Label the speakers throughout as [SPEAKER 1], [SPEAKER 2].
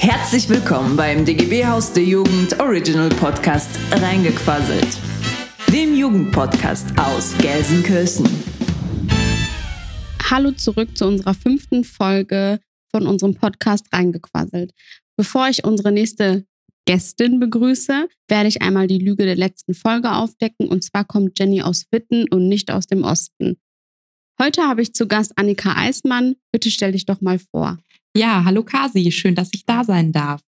[SPEAKER 1] Herzlich willkommen beim DGB Haus der Jugend Original Podcast Reingequasselt, dem Jugendpodcast aus Gelsenkirchen.
[SPEAKER 2] Hallo zurück zu unserer fünften Folge von unserem Podcast Reingequasselt. Bevor ich unsere nächste Gästin begrüße, werde ich einmal die Lüge der letzten Folge aufdecken. Und zwar kommt Jenny aus Witten und nicht aus dem Osten. Heute habe ich zu Gast Annika Eismann. Bitte stell dich doch mal vor.
[SPEAKER 3] Ja, hallo Kasi, schön, dass ich da sein darf.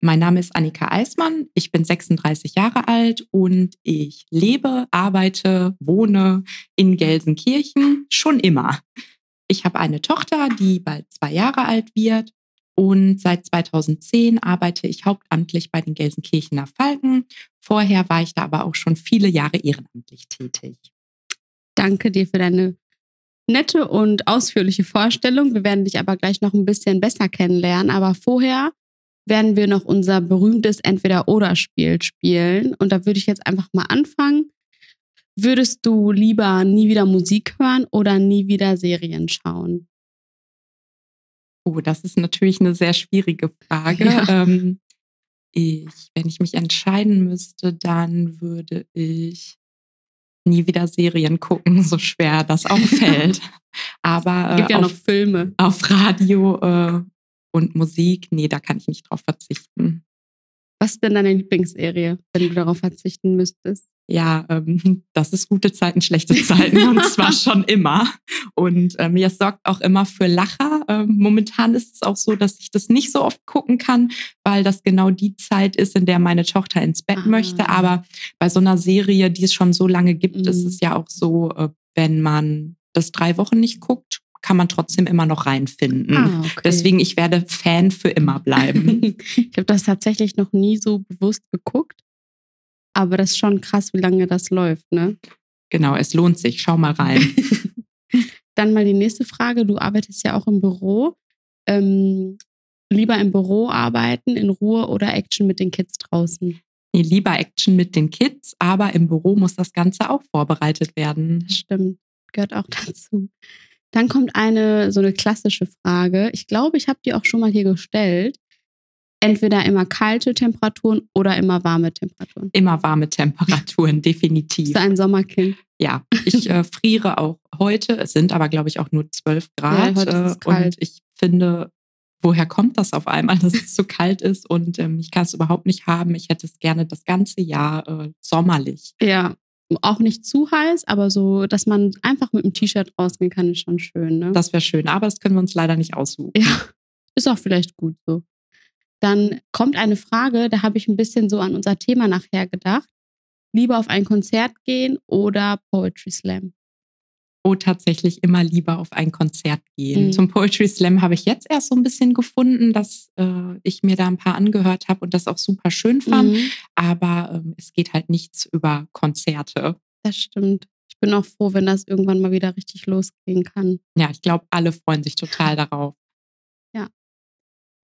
[SPEAKER 3] Mein Name ist Annika Eismann, ich bin 36 Jahre alt und ich lebe, arbeite, wohne in Gelsenkirchen schon immer. Ich habe eine Tochter, die bald zwei Jahre alt wird und seit 2010 arbeite ich hauptamtlich bei den Gelsenkirchener Falken. Vorher war ich da aber auch schon viele Jahre ehrenamtlich tätig.
[SPEAKER 2] Danke dir für deine nette und ausführliche Vorstellung. Wir werden dich aber gleich noch ein bisschen besser kennenlernen. Aber vorher werden wir noch unser berühmtes Entweder-Oder-Spiel spielen. Und da würde ich jetzt einfach mal anfangen. Würdest du lieber nie wieder Musik hören oder nie wieder Serien schauen?
[SPEAKER 3] Oh, das ist natürlich eine sehr schwierige Frage. Ja. Ähm, ich, wenn ich mich entscheiden müsste, dann würde ich nie wieder Serien gucken, so schwer das auch fällt. Aber
[SPEAKER 2] äh, gibt ja auf, noch Filme.
[SPEAKER 3] Auf Radio äh, und Musik, nee, da kann ich nicht drauf verzichten.
[SPEAKER 2] Was ist denn deine Lieblingsserie, wenn du darauf verzichten müsstest?
[SPEAKER 3] Ja, ähm, das ist gute Zeiten, schlechte Zeiten und zwar schon immer. Und ähm, ja, es sorgt auch immer für Lacher. Ähm, momentan ist es auch so, dass ich das nicht so oft gucken kann, weil das genau die Zeit ist, in der meine Tochter ins Bett ah. möchte. Aber bei so einer Serie, die es schon so lange gibt, mhm. ist es ja auch so, äh, wenn man das drei Wochen nicht guckt, kann man trotzdem immer noch reinfinden. Ah, okay. Deswegen, ich werde Fan für immer bleiben.
[SPEAKER 2] ich habe das tatsächlich noch nie so bewusst geguckt. Aber das ist schon krass, wie lange das läuft, ne?
[SPEAKER 3] Genau, es lohnt sich. Schau mal rein.
[SPEAKER 2] Dann mal die nächste Frage. Du arbeitest ja auch im Büro. Ähm, lieber im Büro arbeiten, in Ruhe oder Action mit den Kids draußen?
[SPEAKER 3] Nee, lieber Action mit den Kids, aber im Büro muss das Ganze auch vorbereitet werden.
[SPEAKER 2] Das stimmt, gehört auch dazu. Dann kommt eine so eine klassische Frage. Ich glaube, ich habe die auch schon mal hier gestellt entweder immer kalte Temperaturen oder immer warme Temperaturen?
[SPEAKER 3] Immer warme Temperaturen, definitiv.
[SPEAKER 2] Bist du ein Sommerkind?
[SPEAKER 3] Ja, ich äh, friere auch heute. Es sind aber, glaube ich, auch nur 12 Grad. Ja, heute ist es kalt. Und ich finde, woher kommt das auf einmal, dass es so kalt ist? Und ähm, ich kann es überhaupt nicht haben. Ich hätte es gerne das ganze Jahr äh, sommerlich.
[SPEAKER 2] Ja, auch nicht zu heiß, aber so, dass man einfach mit einem T-Shirt rausgehen kann, ist schon schön. Ne?
[SPEAKER 3] Das wäre schön, aber das können wir uns leider nicht aussuchen.
[SPEAKER 2] Ja, ist auch vielleicht gut so dann kommt eine Frage, da habe ich ein bisschen so an unser Thema nachher gedacht. Lieber auf ein Konzert gehen oder Poetry Slam?
[SPEAKER 3] Oh, tatsächlich immer lieber auf ein Konzert gehen. Mhm. Zum Poetry Slam habe ich jetzt erst so ein bisschen gefunden, dass äh, ich mir da ein paar angehört habe und das auch super schön fand. Mhm. Aber ähm, es geht halt nichts über Konzerte.
[SPEAKER 2] Das stimmt. Ich bin auch froh, wenn das irgendwann mal wieder richtig losgehen kann.
[SPEAKER 3] Ja, ich glaube, alle freuen sich total darauf.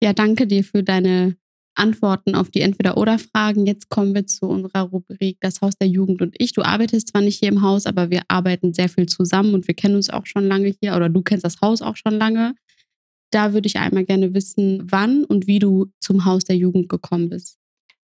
[SPEAKER 2] Ja, danke dir für deine Antworten auf die Entweder-Oder-Fragen. Jetzt kommen wir zu unserer Rubrik Das Haus der Jugend und ich. Du arbeitest zwar nicht hier im Haus, aber wir arbeiten sehr viel zusammen und wir kennen uns auch schon lange hier oder du kennst das Haus auch schon lange. Da würde ich einmal gerne wissen, wann und wie du zum Haus der Jugend gekommen bist.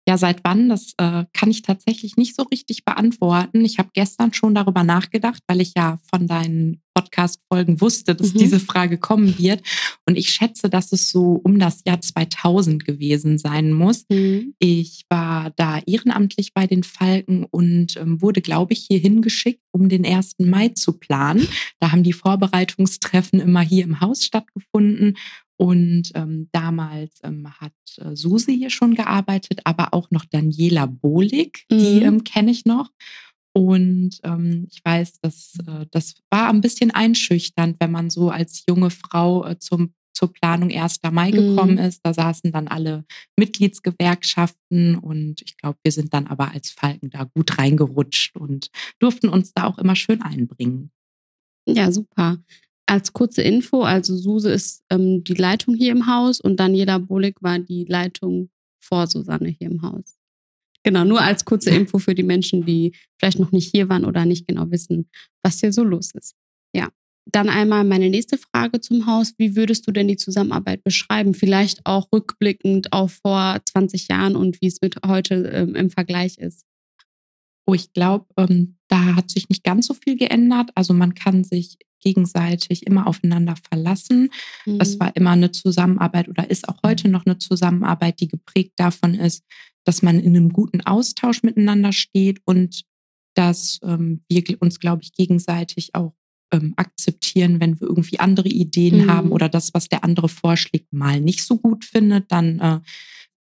[SPEAKER 3] Ja, seit wann? Das äh, kann ich tatsächlich nicht so richtig beantworten. Ich habe gestern schon darüber nachgedacht, weil ich ja von deinen Podcast-Folgen wusste, dass mhm. diese Frage kommen wird. Und ich schätze, dass es so um das Jahr 2000 gewesen sein muss. Mhm. Ich war da ehrenamtlich bei den Falken und ähm, wurde, glaube ich, hier hingeschickt, um den 1. Mai zu planen. Da haben die Vorbereitungstreffen immer hier im Haus stattgefunden. Und ähm, damals ähm, hat äh, Susi hier schon gearbeitet, aber auch noch Daniela Bohlig, mhm. die ähm, kenne ich noch. Und ähm, ich weiß, dass äh, das war ein bisschen einschüchternd, wenn man so als junge Frau äh, zum, zur Planung 1. Mai gekommen mhm. ist. Da saßen dann alle Mitgliedsgewerkschaften und ich glaube, wir sind dann aber als Falken da gut reingerutscht und durften uns da auch immer schön einbringen.
[SPEAKER 2] Ja, super. Als kurze Info, also Suse ist ähm, die Leitung hier im Haus und Daniela Bolik war die Leitung vor Susanne hier im Haus. Genau, nur als kurze Info für die Menschen, die vielleicht noch nicht hier waren oder nicht genau wissen, was hier so los ist. Ja. Dann einmal meine nächste Frage zum Haus. Wie würdest du denn die Zusammenarbeit beschreiben? Vielleicht auch rückblickend auf vor 20 Jahren und wie es mit heute ähm, im Vergleich ist.
[SPEAKER 3] Oh, ich glaube, ähm, da hat sich nicht ganz so viel geändert. Also man kann sich gegenseitig immer aufeinander verlassen. Mhm. Es war immer eine Zusammenarbeit oder ist auch heute noch eine Zusammenarbeit, die geprägt davon ist, dass man in einem guten Austausch miteinander steht und dass ähm, wir uns, glaube ich, gegenseitig auch ähm, akzeptieren, wenn wir irgendwie andere Ideen mhm. haben oder das, was der andere vorschlägt, mal nicht so gut findet, dann äh,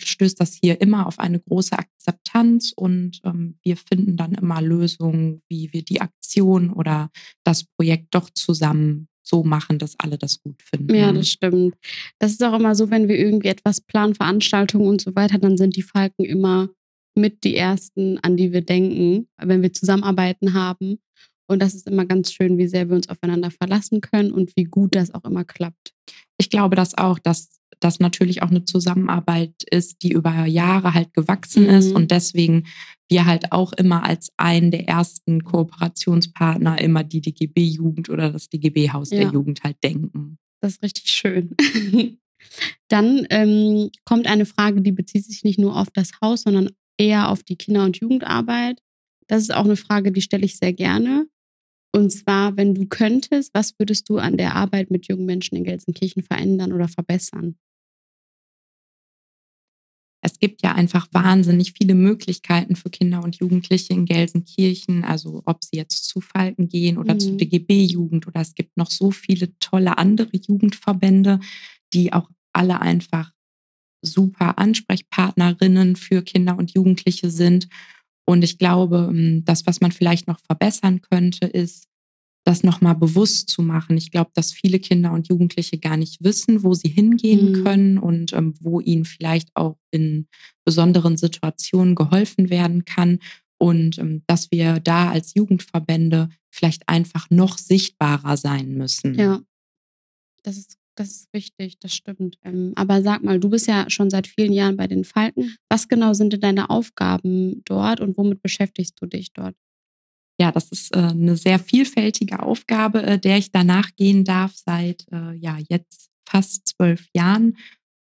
[SPEAKER 3] stößt das hier immer auf eine große Akzeptanz und ähm, wir finden dann immer Lösungen, wie wir die Aktion oder das Projekt doch zusammen so machen, dass alle das gut finden.
[SPEAKER 2] Ja, das stimmt. Das ist auch immer so, wenn wir irgendwie etwas planen, Veranstaltungen und so weiter, dann sind die Falken immer mit die ersten, an die wir denken, wenn wir zusammenarbeiten haben. Und das ist immer ganz schön, wie sehr wir uns aufeinander verlassen können und wie gut das auch immer klappt.
[SPEAKER 3] Ich glaube das auch, dass das natürlich auch eine Zusammenarbeit ist, die über Jahre halt gewachsen mhm. ist und deswegen wir halt auch immer als einen der ersten Kooperationspartner immer die DGB-Jugend oder das DGB-Haus ja. der Jugend halt denken.
[SPEAKER 2] Das ist richtig schön. Dann ähm, kommt eine Frage, die bezieht sich nicht nur auf das Haus, sondern eher auf die Kinder- und Jugendarbeit. Das ist auch eine Frage, die stelle ich sehr gerne. Und zwar, wenn du könntest, was würdest du an der Arbeit mit jungen Menschen in Gelsenkirchen verändern oder verbessern?
[SPEAKER 3] Es gibt ja einfach wahnsinnig viele Möglichkeiten für Kinder und Jugendliche in Gelsenkirchen, also ob sie jetzt zu Falken gehen oder mhm. zu DGB-Jugend oder es gibt noch so viele tolle andere Jugendverbände, die auch alle einfach super Ansprechpartnerinnen für Kinder und Jugendliche sind. Und ich glaube, ähm, das, was man vielleicht noch verbessern könnte, ist, das nochmal bewusst zu machen. Ich glaube, dass viele Kinder und Jugendliche gar nicht wissen, wo sie hingehen mhm. können und ähm, wo ihnen vielleicht auch in besonderen Situationen geholfen werden kann. Und ähm, dass wir da als Jugendverbände vielleicht einfach noch sichtbarer sein müssen.
[SPEAKER 2] Ja, das ist das ist wichtig, das stimmt. Ähm, aber sag mal, du bist ja schon seit vielen Jahren bei den Falken. Was genau sind denn deine Aufgaben dort und womit beschäftigst du dich dort?
[SPEAKER 3] Ja, das ist äh, eine sehr vielfältige Aufgabe, äh, der ich danach gehen darf seit äh, ja jetzt fast zwölf Jahren.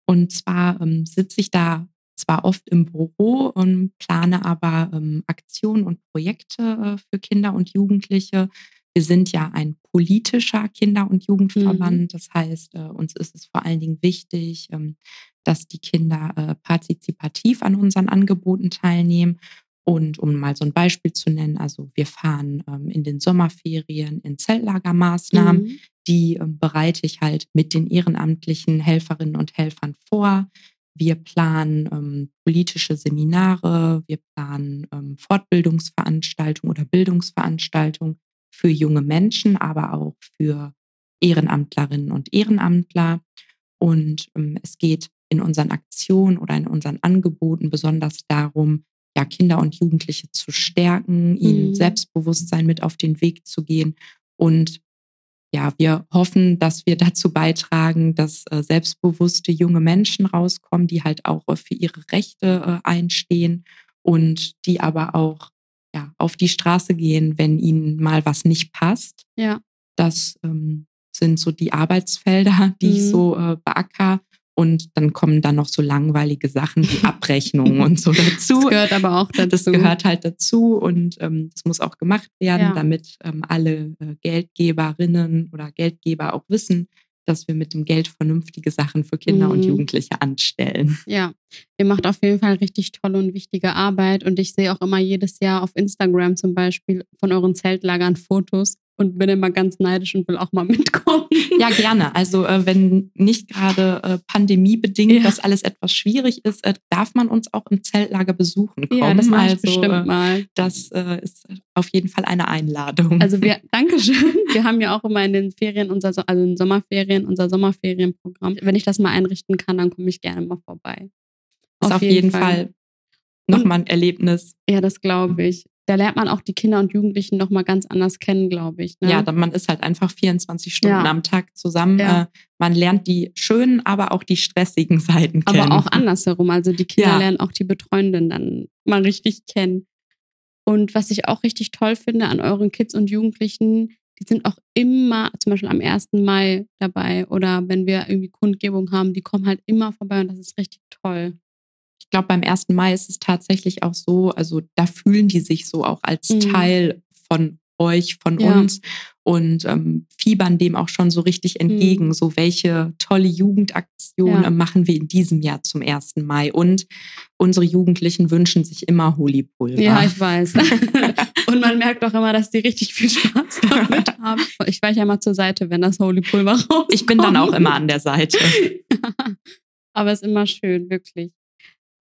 [SPEAKER 3] Und zwar ähm, sitze ich da zwar oft im Büro und plane aber ähm, Aktionen und Projekte für Kinder und Jugendliche wir sind ja ein politischer Kinder- und Jugendverband. Mhm. Das heißt, äh, uns ist es vor allen Dingen wichtig, ähm, dass die Kinder äh, partizipativ an unseren Angeboten teilnehmen. Und um mal so ein Beispiel zu nennen, also wir fahren ähm, in den Sommerferien in Zeltlagermaßnahmen, mhm. die ähm, bereite ich halt mit den ehrenamtlichen Helferinnen und Helfern vor. Wir planen ähm, politische Seminare, wir planen ähm, Fortbildungsveranstaltungen oder Bildungsveranstaltungen für junge Menschen, aber auch für Ehrenamtlerinnen und Ehrenamtler. Und ähm, es geht in unseren Aktionen oder in unseren Angeboten besonders darum, ja, Kinder und Jugendliche zu stärken, ihnen mhm. Selbstbewusstsein mit auf den Weg zu gehen. Und ja, wir hoffen, dass wir dazu beitragen, dass äh, selbstbewusste junge Menschen rauskommen, die halt auch äh, für ihre Rechte äh, einstehen und die aber auch ja, auf die Straße gehen, wenn ihnen mal was nicht passt.
[SPEAKER 2] Ja.
[SPEAKER 3] Das ähm, sind so die Arbeitsfelder, die mhm. ich so äh, beacker. Und dann kommen dann noch so langweilige Sachen wie Abrechnungen und so dazu.
[SPEAKER 2] Das gehört aber auch dazu.
[SPEAKER 3] Das gehört halt dazu und ähm, das muss auch gemacht werden, ja. damit ähm, alle äh, Geldgeberinnen oder Geldgeber auch wissen, dass wir mit dem Geld vernünftige Sachen für Kinder mhm. und Jugendliche anstellen.
[SPEAKER 2] Ja, ihr macht auf jeden Fall richtig tolle und wichtige Arbeit. Und ich sehe auch immer jedes Jahr auf Instagram zum Beispiel von euren Zeltlagern Fotos und bin immer ganz neidisch und will auch mal mitkommen.
[SPEAKER 3] Ja, gerne. Also äh, wenn nicht gerade äh, pandemiebedingt ja. das alles etwas schwierig ist, äh, darf man uns auch im Zeltlager besuchen kommen. Ja,
[SPEAKER 2] das mache ich
[SPEAKER 3] also,
[SPEAKER 2] bestimmt
[SPEAKER 3] äh,
[SPEAKER 2] mal.
[SPEAKER 3] Das äh, ist auf jeden Fall eine Einladung.
[SPEAKER 2] Also wir, Dankeschön. Wir haben ja auch immer in den Ferien, unser, also in den Sommerferien, unser Sommerferienprogramm. Wenn ich das mal einrichten kann, dann komme ich gerne mal vorbei.
[SPEAKER 3] Ist auf, auf jeden, jeden Fall, Fall nochmal ein Erlebnis.
[SPEAKER 2] Ja, das glaube ich da lernt man auch die Kinder und Jugendlichen noch mal ganz anders kennen, glaube ich.
[SPEAKER 3] Ne? Ja, man ist halt einfach 24 Stunden ja. am Tag zusammen. Ja. Äh, man lernt die schönen, aber auch die stressigen Seiten kennen.
[SPEAKER 2] Aber auch andersherum. Also die Kinder ja. lernen auch die Betreuenden dann mal richtig kennen. Und was ich auch richtig toll finde an euren Kids und Jugendlichen, die sind auch immer, zum Beispiel am 1. Mai dabei oder wenn wir irgendwie Kundgebung haben, die kommen halt immer vorbei und das ist richtig toll.
[SPEAKER 3] Ich glaube, beim 1. Mai ist es tatsächlich auch so, also da fühlen die sich so auch als mhm. Teil von euch, von ja. uns und ähm, fiebern dem auch schon so richtig entgegen. Mhm. So, welche tolle Jugendaktion ja. machen wir in diesem Jahr zum 1. Mai? Und unsere Jugendlichen wünschen sich immer Holy Pulver.
[SPEAKER 2] Ja, ich weiß. und man merkt auch immer, dass die richtig viel Spaß damit haben. Ich weiche ja mal zur Seite, wenn das Holy Pulver rauskommt.
[SPEAKER 3] Ich bin dann auch immer an der Seite.
[SPEAKER 2] Aber es ist immer schön, wirklich.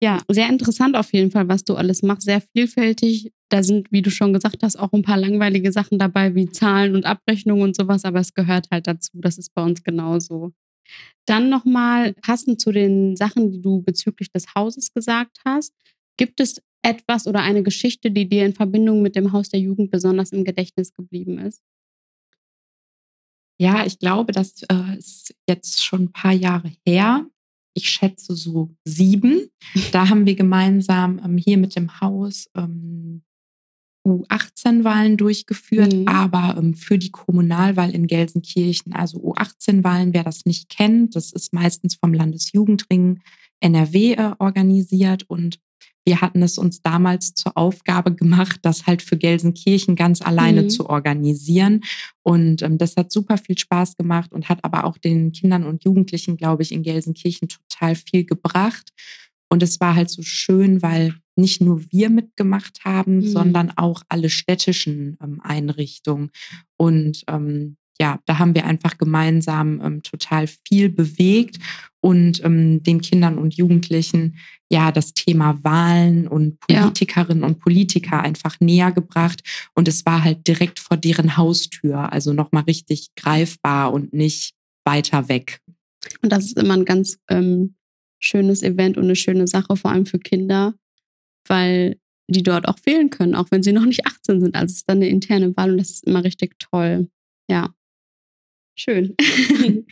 [SPEAKER 2] Ja, sehr interessant auf jeden Fall, was du alles machst. Sehr vielfältig. Da sind, wie du schon gesagt hast, auch ein paar langweilige Sachen dabei, wie Zahlen und Abrechnungen und sowas, aber es gehört halt dazu. Das ist bei uns genauso. Dann nochmal passend zu den Sachen, die du bezüglich des Hauses gesagt hast. Gibt es etwas oder eine Geschichte, die dir in Verbindung mit dem Haus der Jugend besonders im Gedächtnis geblieben ist?
[SPEAKER 3] Ja, ich glaube, das äh, ist jetzt schon ein paar Jahre her ich schätze so sieben. Da haben wir gemeinsam ähm, hier mit dem Haus ähm, U18-Wahlen durchgeführt, mhm. aber ähm, für die Kommunalwahl in Gelsenkirchen, also U18-Wahlen, wer das nicht kennt, das ist meistens vom Landesjugendring NRW äh, organisiert und wir hatten es uns damals zur Aufgabe gemacht, das halt für Gelsenkirchen ganz alleine mhm. zu organisieren. Und ähm, das hat super viel Spaß gemacht und hat aber auch den Kindern und Jugendlichen, glaube ich, in Gelsenkirchen total viel gebracht. Und es war halt so schön, weil nicht nur wir mitgemacht haben, mhm. sondern auch alle städtischen ähm, Einrichtungen. Und ähm, ja, da haben wir einfach gemeinsam ähm, total viel bewegt und ähm, den Kindern und Jugendlichen ja das Thema Wahlen und Politikerinnen ja. und Politiker einfach näher gebracht. Und es war halt direkt vor deren Haustür, also nochmal richtig greifbar und nicht weiter weg.
[SPEAKER 2] Und das ist immer ein ganz ähm, schönes Event und eine schöne Sache, vor allem für Kinder, weil die dort auch wählen können, auch wenn sie noch nicht 18 sind. Also es ist dann eine interne Wahl und das ist immer richtig toll. Ja. Schön.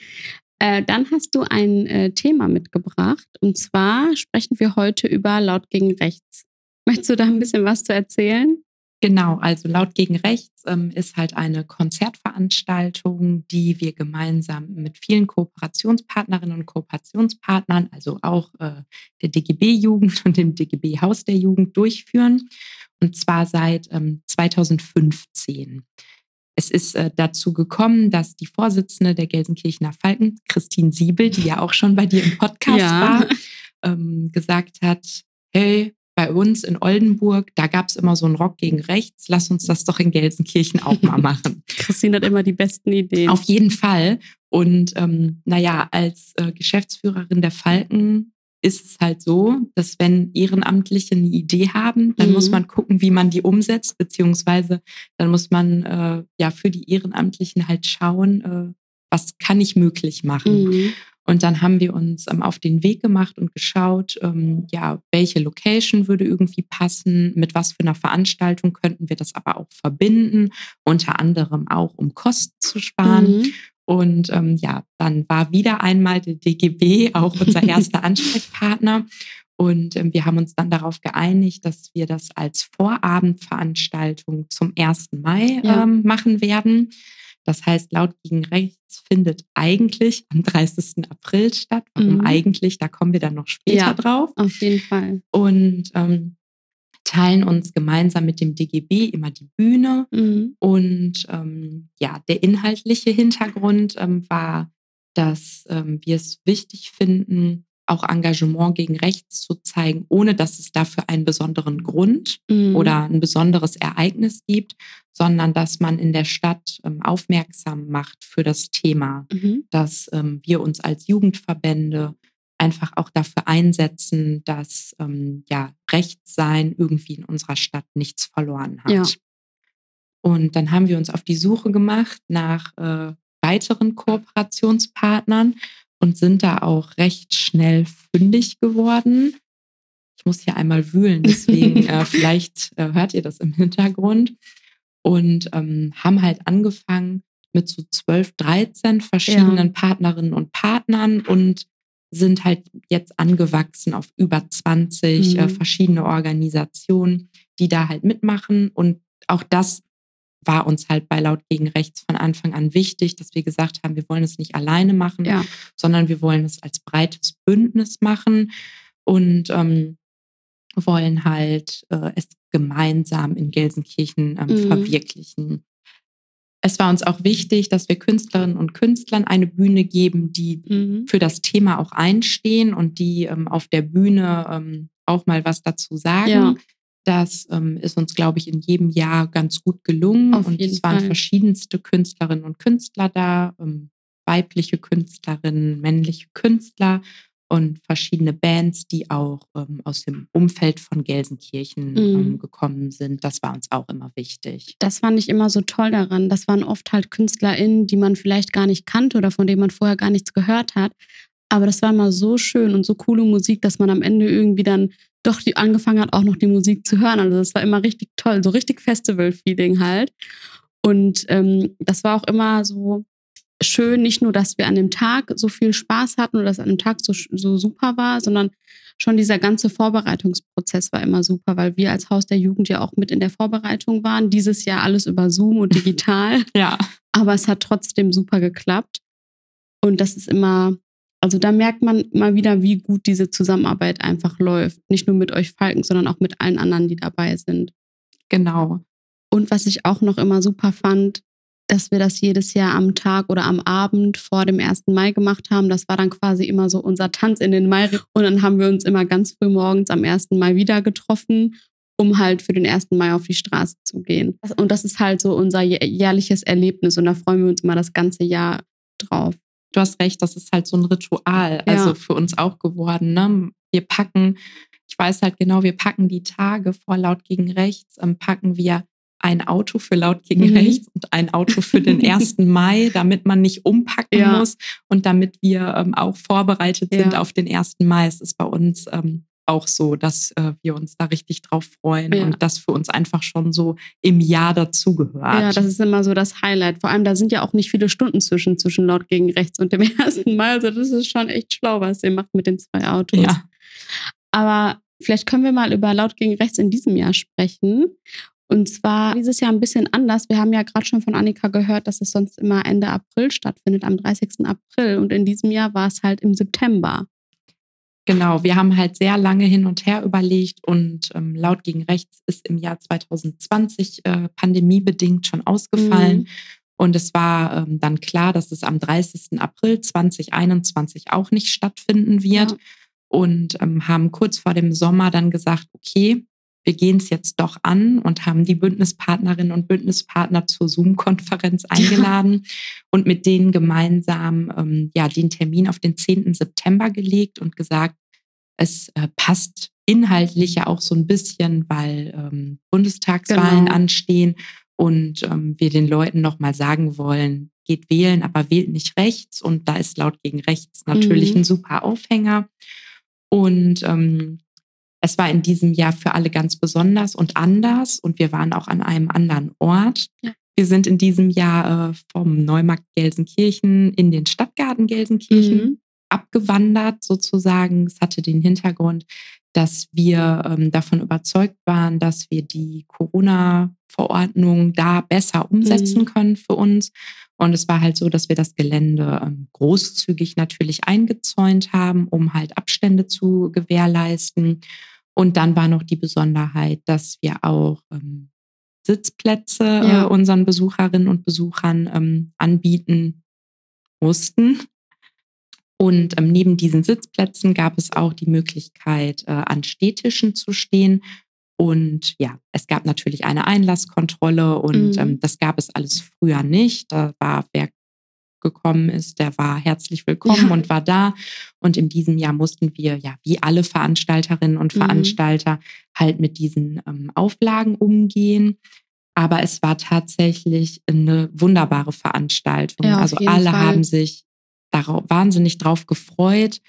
[SPEAKER 2] äh, dann hast du ein äh, Thema mitgebracht und zwar sprechen wir heute über Laut gegen Rechts. Möchtest du da ein bisschen was zu erzählen?
[SPEAKER 3] Genau, also Laut gegen Rechts ähm, ist halt eine Konzertveranstaltung, die wir gemeinsam mit vielen Kooperationspartnerinnen und Kooperationspartnern, also auch äh, der DGB-Jugend und dem DGB-Haus der Jugend durchführen. Und zwar seit ähm, 2015. Es ist äh, dazu gekommen, dass die Vorsitzende der Gelsenkirchener Falken, Christine Siebel, die ja auch schon bei dir im Podcast ja. war, ähm, gesagt hat, hey, bei uns in Oldenburg, da gab es immer so einen Rock gegen rechts, lass uns das doch in Gelsenkirchen auch mal machen.
[SPEAKER 2] Christine hat immer die besten Ideen.
[SPEAKER 3] Auf jeden Fall. Und ähm, naja, als äh, Geschäftsführerin der Falken ist es halt so, dass wenn Ehrenamtliche eine Idee haben, dann mhm. muss man gucken, wie man die umsetzt, beziehungsweise dann muss man äh, ja für die Ehrenamtlichen halt schauen, äh, was kann ich möglich machen. Mhm. Und dann haben wir uns ähm, auf den Weg gemacht und geschaut, ähm, ja, welche Location würde irgendwie passen, mit was für einer Veranstaltung könnten wir das aber auch verbinden, unter anderem auch um Kosten zu sparen. Mhm. Und ähm, ja, dann war wieder einmal der DGB auch unser erster Ansprechpartner. Und ähm, wir haben uns dann darauf geeinigt, dass wir das als Vorabendveranstaltung zum 1. Mai ja. ähm, machen werden. Das heißt, laut gegen rechts findet eigentlich am 30. April statt. Warum mhm. eigentlich? Da kommen wir dann noch später ja, drauf.
[SPEAKER 2] Auf jeden Fall.
[SPEAKER 3] Und ähm, teilen uns gemeinsam mit dem DGB immer die Bühne. Mhm. Und ähm, ja, der inhaltliche Hintergrund ähm, war, dass ähm, wir es wichtig finden, auch Engagement gegen rechts zu zeigen, ohne dass es dafür einen besonderen Grund mhm. oder ein besonderes Ereignis gibt, sondern dass man in der Stadt ähm, aufmerksam macht für das Thema, mhm. dass ähm, wir uns als Jugendverbände einfach auch dafür einsetzen, dass ähm, ja Rechtssein irgendwie in unserer Stadt nichts verloren hat. Ja. Und dann haben wir uns auf die Suche gemacht nach äh, weiteren Kooperationspartnern und sind da auch recht schnell fündig geworden. Ich muss hier einmal wühlen, deswegen äh, vielleicht äh, hört ihr das im Hintergrund. Und ähm, haben halt angefangen mit so 12, 13 verschiedenen ja. Partnerinnen und Partnern und sind halt jetzt angewachsen auf über 20 äh, mhm. äh, verschiedene Organisationen, die da halt mitmachen. Und auch das war uns halt bei Laut gegen Rechts von Anfang an wichtig, dass wir gesagt haben, wir wollen es nicht alleine machen,
[SPEAKER 2] Ja.
[SPEAKER 3] sondern wir wollen es als breites Bündnis machen und ähm, wollen halt äh, es gemeinsam in Gelsenkirchen ähm,
[SPEAKER 2] Mhm.
[SPEAKER 3] verwirklichen. Es war uns auch wichtig, dass wir Künstlerinnen und Künstlern eine Bühne geben, die
[SPEAKER 2] Mhm.
[SPEAKER 3] für das Thema auch einstehen und die ähm, auf der Bühne ähm, auch mal was dazu sagen.
[SPEAKER 2] Ja.
[SPEAKER 3] Das ähm, ist uns, glaube ich, in jedem Jahr ganz gut gelungen.
[SPEAKER 2] Auf
[SPEAKER 3] und es waren
[SPEAKER 2] Fall.
[SPEAKER 3] verschiedenste Künstlerinnen und Künstler da, ähm, weibliche Künstlerinnen, männliche Künstler und verschiedene Bands, die auch ähm, aus dem Umfeld von Gelsenkirchen
[SPEAKER 2] Mhm.
[SPEAKER 3] ähm, gekommen sind. Das war uns auch immer wichtig.
[SPEAKER 2] Das fand ich immer so toll daran. Das waren oft halt KünstlerInnen, die man vielleicht gar nicht kannte oder von denen man vorher gar nichts gehört hat. Aber das war immer so schön und so coole Musik, dass man am Ende irgendwie dann doch die, angefangen hat, auch noch die Musik zu hören. Also das war immer richtig toll, so richtig Festival-Feeling halt. Und ähm, das war auch immer so schön, nicht nur, dass wir an dem Tag so viel Spaß hatten oder dass an dem Tag so, so super war, sondern schon dieser ganze Vorbereitungsprozess war immer super, weil wir als Haus der Jugend ja auch mit in der Vorbereitung waren. Dieses Jahr alles über Zoom und digital,
[SPEAKER 3] Ja,
[SPEAKER 2] aber es hat trotzdem super geklappt. Und das ist immer, also da merkt man mal wieder, wie gut diese Zusammenarbeit einfach läuft. Nicht nur mit euch Falken, sondern auch mit allen anderen, die dabei sind.
[SPEAKER 3] genau.
[SPEAKER 2] Und was ich auch noch immer super fand, dass wir das jedes Jahr am Tag oder am Abend vor dem 1. Mai gemacht haben. Das war dann quasi immer so unser Tanz in den Mai. Und dann haben wir uns immer ganz früh morgens am 1. Mai wieder getroffen, um halt für den 1. Mai auf die Straße zu gehen. Und das ist halt so unser jä- jährliches Erlebnis und da freuen wir uns immer das ganze Jahr drauf.
[SPEAKER 3] Du hast recht, das ist halt so ein Ritual, also
[SPEAKER 2] Ja.
[SPEAKER 3] für uns auch geworden. Ne? Wir packen, ich weiß halt genau, wir packen die Tage vor Laut gegen Rechts, ähm, packen wir ein Auto für Laut gegen
[SPEAKER 2] Mhm.
[SPEAKER 3] Rechts und ein Auto für den 1. Mai, damit man nicht umpacken
[SPEAKER 2] Ja.
[SPEAKER 3] muss und damit wir ähm, auch vorbereitet sind
[SPEAKER 2] Ja.
[SPEAKER 3] auf den 1. Mai. Es ist bei uns ähm, auch so, dass äh, wir uns da richtig drauf freuen
[SPEAKER 2] Ja.
[SPEAKER 3] und das für uns einfach schon so im Jahr dazugehört.
[SPEAKER 2] Ja, das ist immer so das Highlight. Vor allem, da sind ja auch nicht viele Stunden zwischen, zwischen laut gegen rechts und dem 1. Mai. Also das ist schon echt schlau, was ihr macht mit den zwei Autos. Aber vielleicht können wir mal über laut gegen rechts in diesem Jahr sprechen. Und zwar dieses Jahr ein bisschen anders. Wir haben ja gerade schon von Annika gehört, dass es sonst immer Ende April stattfindet, am 30. April. Und in diesem Jahr war es halt im September.
[SPEAKER 3] Genau, wir haben halt sehr lange hin und her überlegt und ähm, laut gegen rechts ist im Jahr 2020 äh, pandemiebedingt schon ausgefallen.
[SPEAKER 2] Mhm.
[SPEAKER 3] Und es war ähm, dann klar, dass es am 30. April 2021 auch nicht stattfinden wird.
[SPEAKER 2] Ja.
[SPEAKER 3] Und ähm, haben kurz vor dem Sommer dann gesagt, okay, wir gehen es jetzt doch an und haben die Bündnispartnerinnen und Bündnispartner zur Zoom-Konferenz eingeladen und mit denen gemeinsam ähm, ja, den Termin auf den 10. September gelegt und gesagt, es äh, passt inhaltlich ja auch so ein bisschen, weil ähm, Bundestagswahlen
[SPEAKER 2] Genau.
[SPEAKER 3] anstehen und ähm, wir den Leuten nochmal sagen wollen, geht wählen, aber wählt nicht rechts. Und da ist laut gegen rechts natürlich
[SPEAKER 2] Mhm.
[SPEAKER 3] ein super Aufhänger. Und ähm, es war in diesem Jahr für alle ganz besonders und anders. Und wir waren auch an einem anderen Ort.
[SPEAKER 2] Ja.
[SPEAKER 3] Wir sind in diesem Jahr äh, vom Neumarkt Gelsenkirchen in den Stadtgarten Gelsenkirchen
[SPEAKER 2] Mhm.
[SPEAKER 3] abgewandert sozusagen. Es hatte den Hintergrund, dass wir ähm, davon überzeugt waren, dass wir die Corona-Verordnung da besser umsetzen
[SPEAKER 2] Mhm.
[SPEAKER 3] können für uns. Und es war halt so, dass wir das Gelände ähm, großzügig natürlich eingezäunt haben, um halt Abstände zu gewährleisten. Und dann war noch die Besonderheit, dass wir auch ähm, Sitzplätze
[SPEAKER 2] Ja.
[SPEAKER 3] äh, unseren Besucherinnen und Besuchern ähm, anbieten mussten. Und ähm, neben diesen Sitzplätzen gab es auch die Möglichkeit, äh, an Stehtischen zu stehen. Und ja, es gab natürlich eine Einlasskontrolle und
[SPEAKER 2] Mhm.
[SPEAKER 3] ähm, das gab es alles früher nicht. Da war wer gekommen ist, der war herzlich willkommen
[SPEAKER 2] Ja.
[SPEAKER 3] und war da. Und in diesem Jahr mussten wir, ja, wie alle Veranstalterinnen und
[SPEAKER 2] Mhm.
[SPEAKER 3] Veranstalter, halt mit diesen ähm, Auflagen umgehen. Aber es war tatsächlich eine wunderbare Veranstaltung.
[SPEAKER 2] Ja,
[SPEAKER 3] also alle
[SPEAKER 2] Fall.
[SPEAKER 3] haben sich darauf, wahnsinnig drauf gefreut.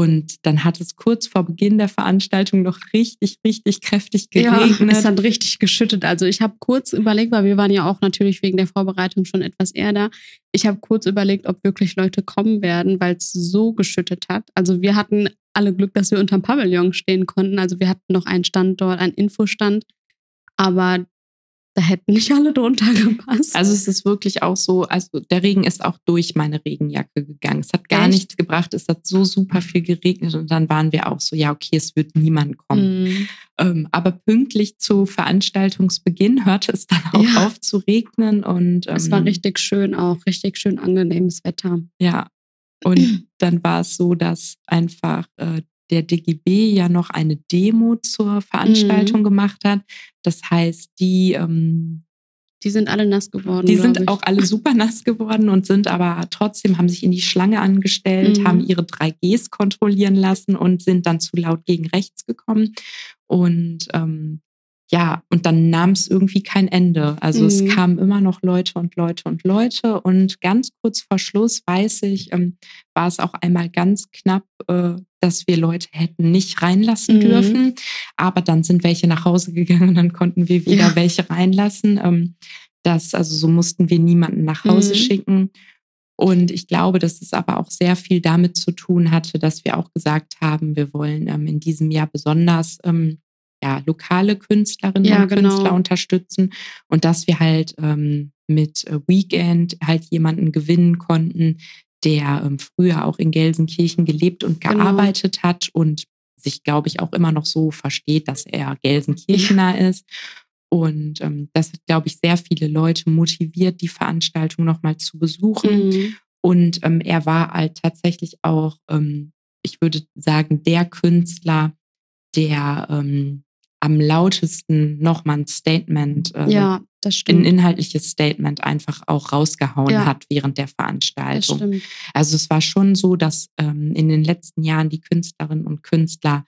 [SPEAKER 3] Und dann hat es kurz vor Beginn der Veranstaltung noch richtig, richtig kräftig
[SPEAKER 2] Ja,
[SPEAKER 3] geregnet.
[SPEAKER 2] es hat richtig geschüttet. Also ich habe kurz überlegt, weil wir waren ja auch natürlich wegen der Vorbereitung schon etwas eher da. Ich habe kurz überlegt, ob wirklich Leute kommen werden, weil es so geschüttet hat. Also wir hatten alle Glück, dass wir unterm Pavillon stehen konnten. Also wir hatten noch einen Stand dort, einen Infostand. Aber Da hätten nicht alle drunter gepasst.
[SPEAKER 3] Also es ist wirklich auch so, also der Regen ist auch durch meine Regenjacke gegangen. Es hat gar
[SPEAKER 2] Echt?
[SPEAKER 3] nichts gebracht, es hat so super viel geregnet und dann waren wir auch so, ja, okay, es wird niemand kommen.
[SPEAKER 2] Mhm.
[SPEAKER 3] Ähm, aber pünktlich zu Veranstaltungsbeginn hörte es dann auch
[SPEAKER 2] Ja.
[SPEAKER 3] auf zu regnen und ähm,
[SPEAKER 2] Es war richtig schön auch, richtig schön angenehmes Wetter.
[SPEAKER 3] Ja. Und dann war es so, dass einfach äh, der DGB ja noch eine Demo zur Veranstaltung gemacht hat. Das heißt, die, ähm,
[SPEAKER 2] Die sind alle nass geworden.
[SPEAKER 3] die sind
[SPEAKER 2] ich.
[SPEAKER 3] auch alle super nass geworden und sind aber trotzdem, haben sich in die Schlange angestellt,
[SPEAKER 2] Mhm.
[SPEAKER 3] haben ihre 3Gs kontrollieren lassen und sind dann zu laut gegen rechts gekommen. Und ähm, ja, und dann nahm es irgendwie kein Ende. Also es
[SPEAKER 2] Mhm.
[SPEAKER 3] kamen immer noch Leute und Leute und Leute. Und ganz kurz vor Schluss, weiß ich, ähm, war es auch einmal ganz knapp, äh, dass wir Leute hätten nicht reinlassen
[SPEAKER 2] Mhm.
[SPEAKER 3] dürfen. Aber dann sind welche nach Hause gegangen und dann konnten wir wieder
[SPEAKER 2] Ja.
[SPEAKER 3] welche reinlassen. Ähm, das, also so mussten wir niemanden nach Hause
[SPEAKER 2] Mhm.
[SPEAKER 3] schicken. Und ich glaube, dass es aber auch sehr viel damit zu tun hatte, dass wir auch gesagt haben, wir wollen ähm, in diesem Jahr besonders ähm, ja, lokale Künstlerinnen
[SPEAKER 2] Ja,
[SPEAKER 3] und Künstler
[SPEAKER 2] genau.
[SPEAKER 3] unterstützen und dass wir halt ähm, mit Weekend halt jemanden gewinnen konnten, der ähm, früher auch in Gelsenkirchen gelebt und
[SPEAKER 2] Genau.
[SPEAKER 3] gearbeitet hat und sich, glaube ich, auch immer noch so versteht, dass er Gelsenkirchener ist. Und ähm, das hat, glaube ich, sehr viele Leute motiviert, die Veranstaltung nochmal zu besuchen.
[SPEAKER 2] Mhm.
[SPEAKER 3] Und ähm, er war halt tatsächlich auch, ähm, ich würde sagen, der Künstler, der ähm, am lautesten nochmal ein Statement, äh,
[SPEAKER 2] Ja,
[SPEAKER 3] ein
[SPEAKER 2] stimmt.
[SPEAKER 3] inhaltliches Statement einfach auch rausgehauen
[SPEAKER 2] Ja.
[SPEAKER 3] hat während der
[SPEAKER 2] das
[SPEAKER 3] Veranstaltung. Also es war schon so, dass ähm, in den letzten Jahren die Künstlerinnen und Künstler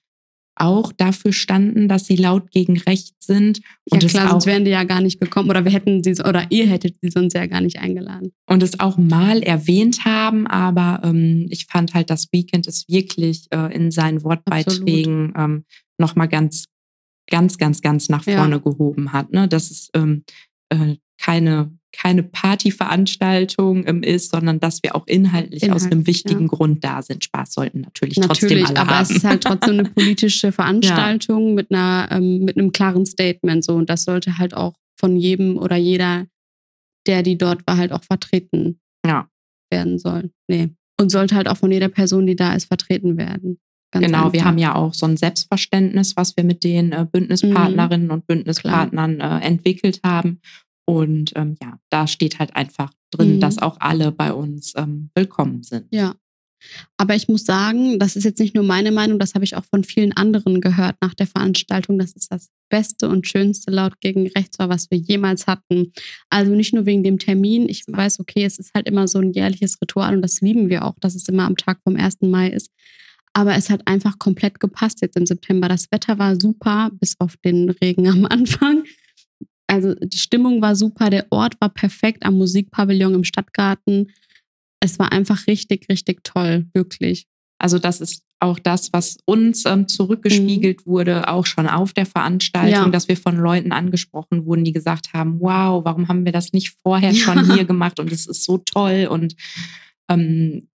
[SPEAKER 3] auch dafür standen, dass sie laut gegen Recht sind.
[SPEAKER 2] Ja
[SPEAKER 3] Und es
[SPEAKER 2] klar, sonst wären die ja gar nicht gekommen oder wir hätten sie oder ihr hättet sie sonst ja gar nicht eingeladen.
[SPEAKER 3] und es auch mal erwähnt haben, aber ähm, ich fand halt, das Weekend ist wirklich äh, in seinen Wortbeiträgen ähm, nochmal ganz, ganz, ganz, ganz nach
[SPEAKER 2] Ja.
[SPEAKER 3] vorne gehoben hat. Ne? Dass es ähm, äh, keine, keine Partyveranstaltung ähm, ist, sondern dass wir auch inhaltlich, aus einem wichtigen
[SPEAKER 2] ja.
[SPEAKER 3] Grund da sind. Spaß sollten natürlich, trotzdem
[SPEAKER 2] Natürlich,
[SPEAKER 3] alle
[SPEAKER 2] aber
[SPEAKER 3] haben.
[SPEAKER 2] es ist halt trotzdem eine politische Veranstaltung mit einer ähm, mit einem klaren Statement so und das sollte halt auch von jedem oder jeder, der die dort war, halt auch vertreten
[SPEAKER 3] ja.
[SPEAKER 2] werden sollen. Nee. Und sollte halt auch von jeder Person, die da ist, vertreten werden. Ganz
[SPEAKER 3] Genau, wir
[SPEAKER 2] einfach.
[SPEAKER 3] haben ja auch so ein Selbstverständnis, was wir mit den äh, Bündnispartnerinnen
[SPEAKER 2] Mhm.
[SPEAKER 3] und Bündnispartnern äh, entwickelt haben. Und ähm, ja, da steht halt einfach drin,
[SPEAKER 2] Mhm.
[SPEAKER 3] dass auch alle bei uns ähm, willkommen sind.
[SPEAKER 2] Ja. Aber ich muss sagen, das ist jetzt nicht nur meine Meinung, das habe ich auch von vielen anderen gehört nach der Veranstaltung, dass es das beste und schönste laut gegen rechts war, was wir jemals hatten. Also nicht nur wegen dem Termin. Ich weiß, okay, es ist halt immer so ein jährliches Ritual und das lieben wir auch, dass es immer am Tag vom 1. Mai ist. Aber es hat einfach komplett gepasst jetzt im September. Das Wetter war super, bis auf den Regen am Anfang. Also die Stimmung war super, der Ort war perfekt am Musikpavillon im Stadtgarten. Es war einfach richtig, richtig toll, wirklich.
[SPEAKER 3] Also das ist auch das, was uns ähm, zurückgespiegelt wurde, auch schon auf der Veranstaltung,
[SPEAKER 2] Mhm. Ja.
[SPEAKER 3] dass wir von Leuten angesprochen wurden, die gesagt haben, wow, warum haben wir das nicht vorher
[SPEAKER 2] Ja.
[SPEAKER 3] schon hier gemacht und es ist so toll und ähm,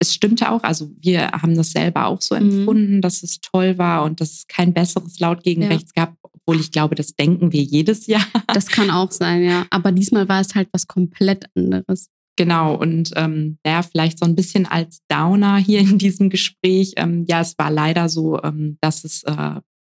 [SPEAKER 3] es stimmte auch, also wir haben das selber auch so
[SPEAKER 2] Mhm.
[SPEAKER 3] empfunden, dass es toll war und dass es kein besseres Laut gegen
[SPEAKER 2] Ja.
[SPEAKER 3] rechts gab, obwohl ich glaube, das denken wir jedes Jahr.
[SPEAKER 2] Das kann auch sein, ja. Aber diesmal war es halt was komplett anderes.
[SPEAKER 3] Genau, und ähm, ja, vielleicht so ein bisschen als Downer hier in diesem Gespräch. Ähm, ja, es war leider so, ähm, dass es, äh,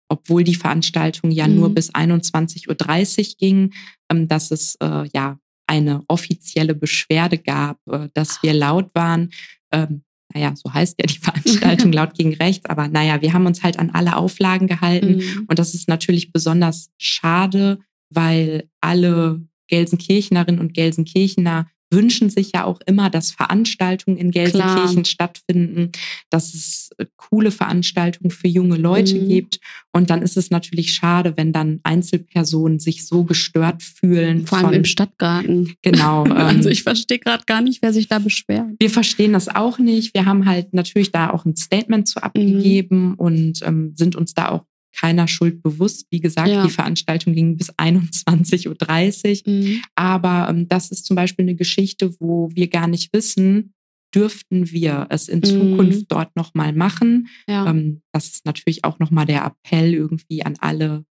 [SPEAKER 3] obwohl die Veranstaltung ja
[SPEAKER 2] Mhm.
[SPEAKER 3] nur bis 21.30 Uhr ging, ähm, dass es äh, ja eine offizielle Beschwerde gab, äh, dass wir laut waren. Ähm, naja, so heißt ja die Veranstaltung laut gegen rechts, aber naja, wir haben uns halt an alle Auflagen gehalten.
[SPEAKER 2] Mhm.
[SPEAKER 3] Und das ist natürlich besonders schade, weil alle Gelsenkirchnerinnen und Gelsenkirchener wünschen sich ja auch immer, dass Veranstaltungen in Gelsenkirchen
[SPEAKER 2] Klar.
[SPEAKER 3] stattfinden, dass es coole Veranstaltungen für junge Leute
[SPEAKER 2] Mhm.
[SPEAKER 3] gibt. Und dann ist es natürlich schade, wenn dann Einzelpersonen sich so gestört fühlen.
[SPEAKER 2] Vor allem
[SPEAKER 3] von,
[SPEAKER 2] im Stadtgarten.
[SPEAKER 3] Genau. ähm,
[SPEAKER 2] Also ich verstehe gerade gar nicht, wer sich da beschwert.
[SPEAKER 3] wir verstehen das auch nicht. Wir haben halt natürlich da auch ein Statement zu abgegeben und ähm, sind uns da auch keiner Schuld bewusst. Wie gesagt,
[SPEAKER 2] Ja.
[SPEAKER 3] die Veranstaltung ging bis 21.30 Uhr.
[SPEAKER 2] Mhm.
[SPEAKER 3] Aber ähm, das ist zum Beispiel eine Geschichte, wo wir gar nicht wissen, dürften wir es in
[SPEAKER 2] Mhm.
[SPEAKER 3] Zukunft dort nochmal machen.
[SPEAKER 2] Ja.
[SPEAKER 3] Ähm, das ist natürlich auch nochmal der Appell irgendwie an alle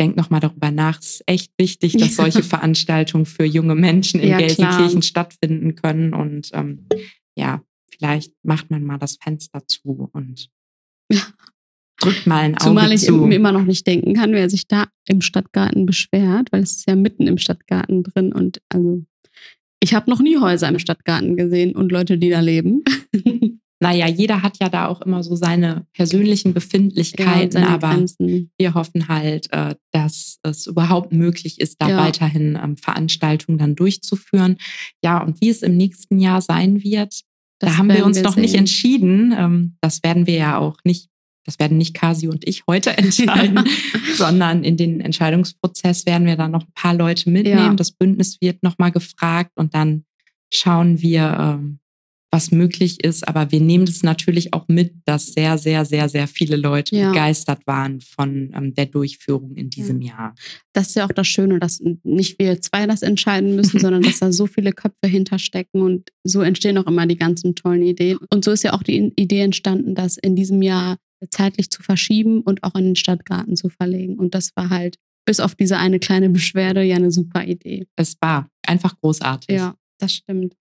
[SPEAKER 3] denkt nochmal darüber nach. Es ist echt wichtig, dass ja. solche Veranstaltungen für junge Menschen in ja, Gelsenkirchen klar. stattfinden können. Und ähm, ja, vielleicht macht man mal das Fenster zu und drückt mal ein Auge
[SPEAKER 2] Zumal ich
[SPEAKER 3] zu.
[SPEAKER 2] mir immer noch nicht denken kann, wer sich da im Stadtgarten beschwert, weil es ist ja mitten im Stadtgarten drin und also ich habe noch nie Häuser im Stadtgarten gesehen und Leute, die da leben.
[SPEAKER 3] naja, jeder hat ja da auch immer so seine persönlichen Befindlichkeiten, ja, aber Grenzen. wir hoffen halt, äh, dass es überhaupt möglich ist, da ja. weiterhin ähm, Veranstaltungen dann durchzuführen. Ja, und wie es im nächsten Jahr sein wird, das da haben wir uns wir noch sehen. nicht entschieden. Ähm, das werden wir ja auch nicht, das werden nicht Kasi und ich heute entscheiden, sondern in den Entscheidungsprozess werden wir dann noch ein paar Leute mitnehmen. Ja. Das Bündnis wird nochmal gefragt und dann schauen wir, ähm, was möglich ist. Aber wir nehmen es natürlich auch mit, dass sehr, sehr, sehr, sehr viele Leute ja. begeistert waren von ähm, der Durchführung in diesem ja. Jahr.
[SPEAKER 2] Das ist ja auch das Schöne, dass nicht wir zwei das entscheiden müssen, sondern dass da so viele Köpfe hinterstecken und so entstehen auch immer die ganzen tollen Ideen. Und so ist ja auch die Idee entstanden, das in diesem Jahr zeitlich zu verschieben und auch in den Stadtgarten zu verlegen. Und das war halt bis auf diese eine kleine Beschwerde ja eine super Idee.
[SPEAKER 3] Es war einfach großartig.
[SPEAKER 2] Ja, das stimmt.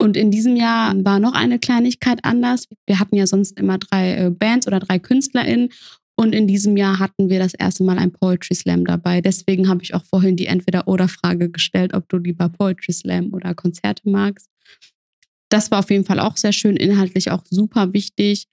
[SPEAKER 2] Und in diesem Jahr war noch eine Kleinigkeit anders. Wir hatten ja sonst immer drei äh, Bands oder drei KünstlerInnen. Und in diesem Jahr hatten wir das erste Mal ein Poetry Slam dabei. Deswegen habe ich auch vorhin die Entweder-Oder-Frage gestellt, ob du lieber Poetry Slam oder Konzerte magst. Das war auf jeden Fall auch sehr schön, inhaltlich auch super wichtig.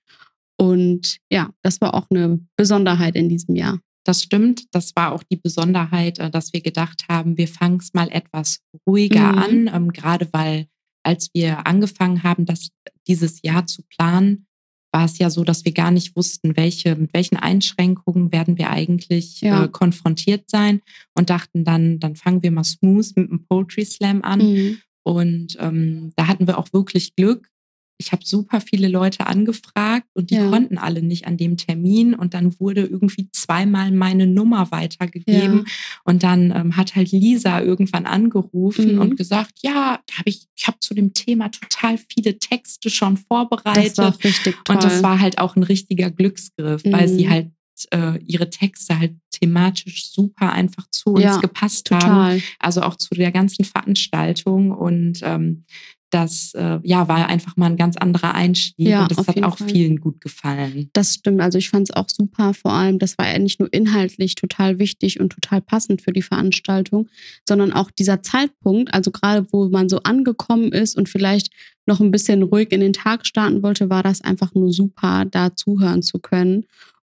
[SPEAKER 2] Und ja, das war auch eine Besonderheit in diesem Jahr.
[SPEAKER 3] Das stimmt. Das war auch die Besonderheit, äh, dass wir gedacht haben, wir fangen es mal etwas ruhiger mhm. an, ähm, gerade weil als wir angefangen haben, das dieses Jahr zu planen, war es ja so, dass wir gar nicht wussten, welche, mit welchen Einschränkungen werden wir eigentlich ja. äh, konfrontiert sein und dachten dann, dann fangen wir mal smooth mit dem Poetry Slam an. Mhm. Und ähm, da hatten wir auch wirklich Glück, ich habe super viele Leute angefragt und die ja. konnten alle nicht an dem Termin und dann wurde irgendwie zweimal meine Nummer weitergegeben ja. und dann ähm, hat halt Lisa irgendwann angerufen mhm. und gesagt, ja, habe ich, ich habe zu dem Thema total viele Texte schon vorbereitet
[SPEAKER 2] das war richtig toll.
[SPEAKER 3] und das war halt auch ein richtiger Glücksgriff, mhm. weil sie mhm. halt äh, ihre Texte halt thematisch super einfach zu uns ja, gepasst total. haben. Also auch zu der ganzen Veranstaltung. Und ähm, das äh, ja, war einfach mal ein ganz anderer Einstieg ja, und das hat auch Fall. vielen gut gefallen.
[SPEAKER 2] Das stimmt. Also ich fand es auch super. Vor allem, das war ja nicht nur inhaltlich total wichtig und total passend für die Veranstaltung, sondern auch dieser Zeitpunkt, also gerade wo man so angekommen ist und vielleicht noch ein bisschen ruhig in den Tag starten wollte, war das einfach nur super, da zuhören zu können.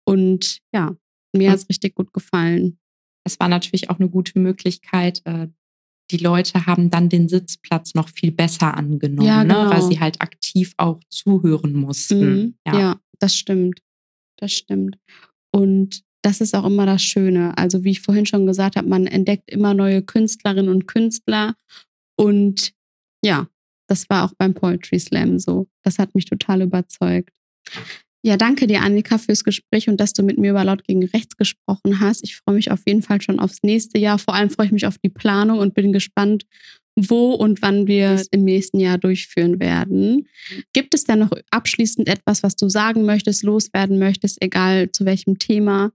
[SPEAKER 2] Und ja, mir hat es richtig gut gefallen.
[SPEAKER 3] Es war natürlich auch eine gute Möglichkeit, äh, die Leute haben dann den Sitzplatz noch viel besser angenommen, ja, genau. ne? weil genau. sie halt aktiv auch zuhören mussten.
[SPEAKER 2] Mhm. Ja. ja, das stimmt. Das stimmt. Und das ist auch immer das Schöne. Also wie ich vorhin schon gesagt habe, man entdeckt immer neue Künstlerinnen und Künstler. Und ja, das war auch beim Poetry Slam so. Das hat mich total überzeugt. Ja, danke dir, Annika, fürs Gespräch und dass du mit mir über Laut gegen Rechts gesprochen hast. Ich freue mich auf jeden Fall schon aufs nächste Jahr. Vor allem freue ich mich auf die Planung und bin gespannt, wo und wann wir es im nächsten Jahr durchführen werden. Gibt es denn noch abschließend etwas, was du sagen möchtest, loswerden möchtest, egal zu welchem Thema?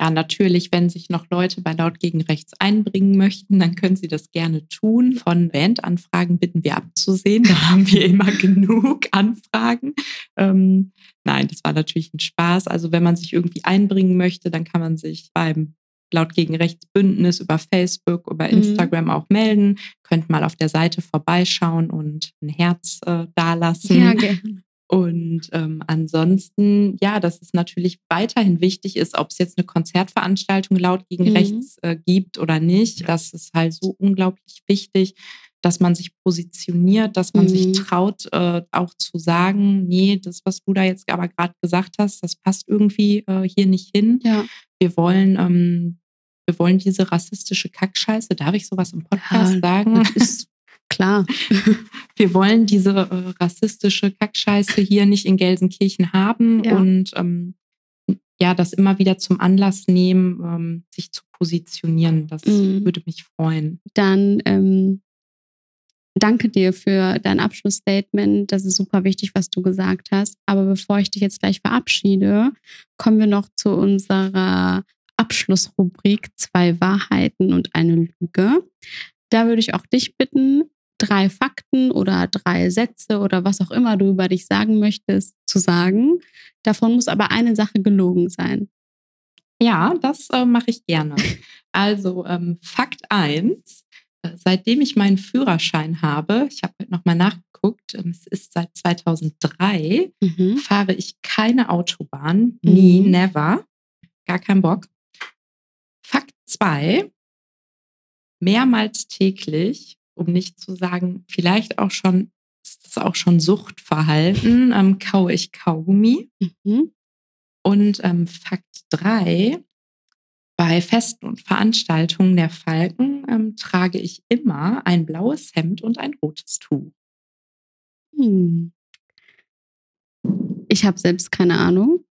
[SPEAKER 3] Ja, natürlich, wenn sich noch Leute bei Laut gegen Rechts einbringen möchten, dann können sie das gerne tun. Von Bandanfragen bitten wir abzusehen. Da haben wir immer genug Anfragen. Ähm, nein, das war natürlich ein Spaß. Also wenn man sich irgendwie einbringen möchte, dann kann man sich beim Laut gegen Rechts Bündnis über Facebook, über mhm. Instagram mhm. auch melden. Könnt mal auf der Seite vorbeischauen und ein Herz äh, dalassen. Ja, gerne. Und ähm, ansonsten, ja, dass es natürlich weiterhin wichtig ist, ob es jetzt eine Konzertveranstaltung laut gegen mhm. rechts äh, gibt oder nicht. Das ist halt so unglaublich wichtig, dass man sich positioniert, dass man mhm. sich traut, äh, auch zu sagen, nee, das, was du da jetzt aber gerade gesagt hast, das passt irgendwie äh, hier nicht hin. Ja. Wir wollen ähm, wir wollen diese rassistische Kackscheiße, darf ich sowas im Podcast ja, sagen?
[SPEAKER 2] Ist Klar.
[SPEAKER 3] Wir wollen diese äh, rassistische Kackscheiße hier nicht in Gelsenkirchen haben ja. und ähm, ja, das immer wieder zum Anlass nehmen, ähm, sich zu positionieren. Das mhm. würde mich freuen.
[SPEAKER 2] Dann ähm, danke dir für dein Abschlussstatement. Das ist super wichtig, was du gesagt hast. Aber bevor ich dich jetzt gleich verabschiede, kommen wir noch zu unserer Abschlussrubrik zwei Wahrheiten und eine Lüge. Da würde ich auch dich bitten, drei Fakten oder drei Sätze oder was auch immer du über dich sagen möchtest, zu sagen. Davon muss aber eine Sache gelogen sein.
[SPEAKER 3] Ja, das äh, mache ich gerne. Also ähm, Fakt 1. Seitdem ich meinen Führerschein habe, ich habe heute nochmal nachgeguckt, ähm, es ist seit 2003, mhm. fahre ich keine Autobahn. Nie, mhm. never. Gar kein Bock. Fakt 2. Mehrmals täglich, um nicht zu sagen, vielleicht auch schon, ist das auch schon Suchtverhalten, ähm, kaue ich Kaugummi. Mhm. Und ähm, Fakt 3, bei Festen und Veranstaltungen der Falken ähm, trage ich immer ein blaues Hemd und ein rotes Tuch.
[SPEAKER 2] Hm. Ich habe selbst keine Ahnung.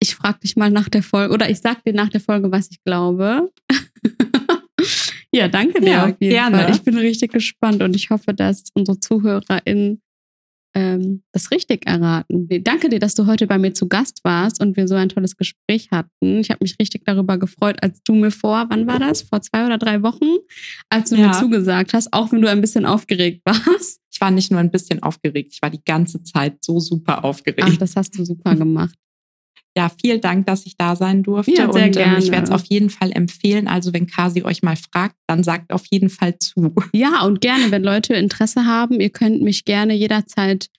[SPEAKER 2] Ich frage dich mal nach der Folge oder ich sage dir nach der Folge, was ich glaube. ja, danke dir ja, auf jeden gerne. Fall. Ich bin richtig gespannt und ich hoffe, dass unsere ZuhörerInnen ähm, das richtig erraten. Danke dir, dass du heute bei mir zu Gast warst und wir so ein tolles Gespräch hatten. Ich habe mich richtig darüber gefreut, als du mir vor, wann war das? Vor zwei oder drei Wochen, als du ja. mir zugesagt hast, auch wenn du ein bisschen aufgeregt warst.
[SPEAKER 3] Ich war nicht nur ein bisschen aufgeregt, ich war die ganze Zeit so super aufgeregt.
[SPEAKER 2] Ach, das hast du super gemacht
[SPEAKER 3] ja, vielen Dank, dass ich da sein durfte. Ja, sehr und ähm, ich werde es auf jeden Fall empfehlen. Also, wenn Kasi euch mal fragt, dann sagt auf jeden Fall zu.
[SPEAKER 2] Ja, und gerne, wenn Leute Interesse haben, ihr könnt mich gerne jederzeit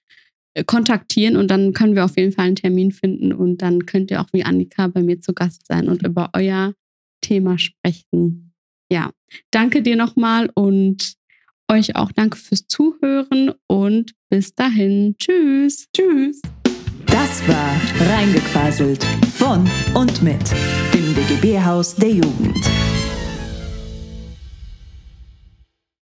[SPEAKER 2] äh, kontaktieren und dann können wir auf jeden Fall einen Termin finden und dann könnt ihr auch wie Annika bei mir zu Gast sein und über euer Thema sprechen. Ja, danke dir nochmal und euch auch danke fürs Zuhören und bis dahin. Tschüss.
[SPEAKER 3] Tschüss.
[SPEAKER 1] Das war Reingequaselt von und mit dem DGB-Haus der Jugend.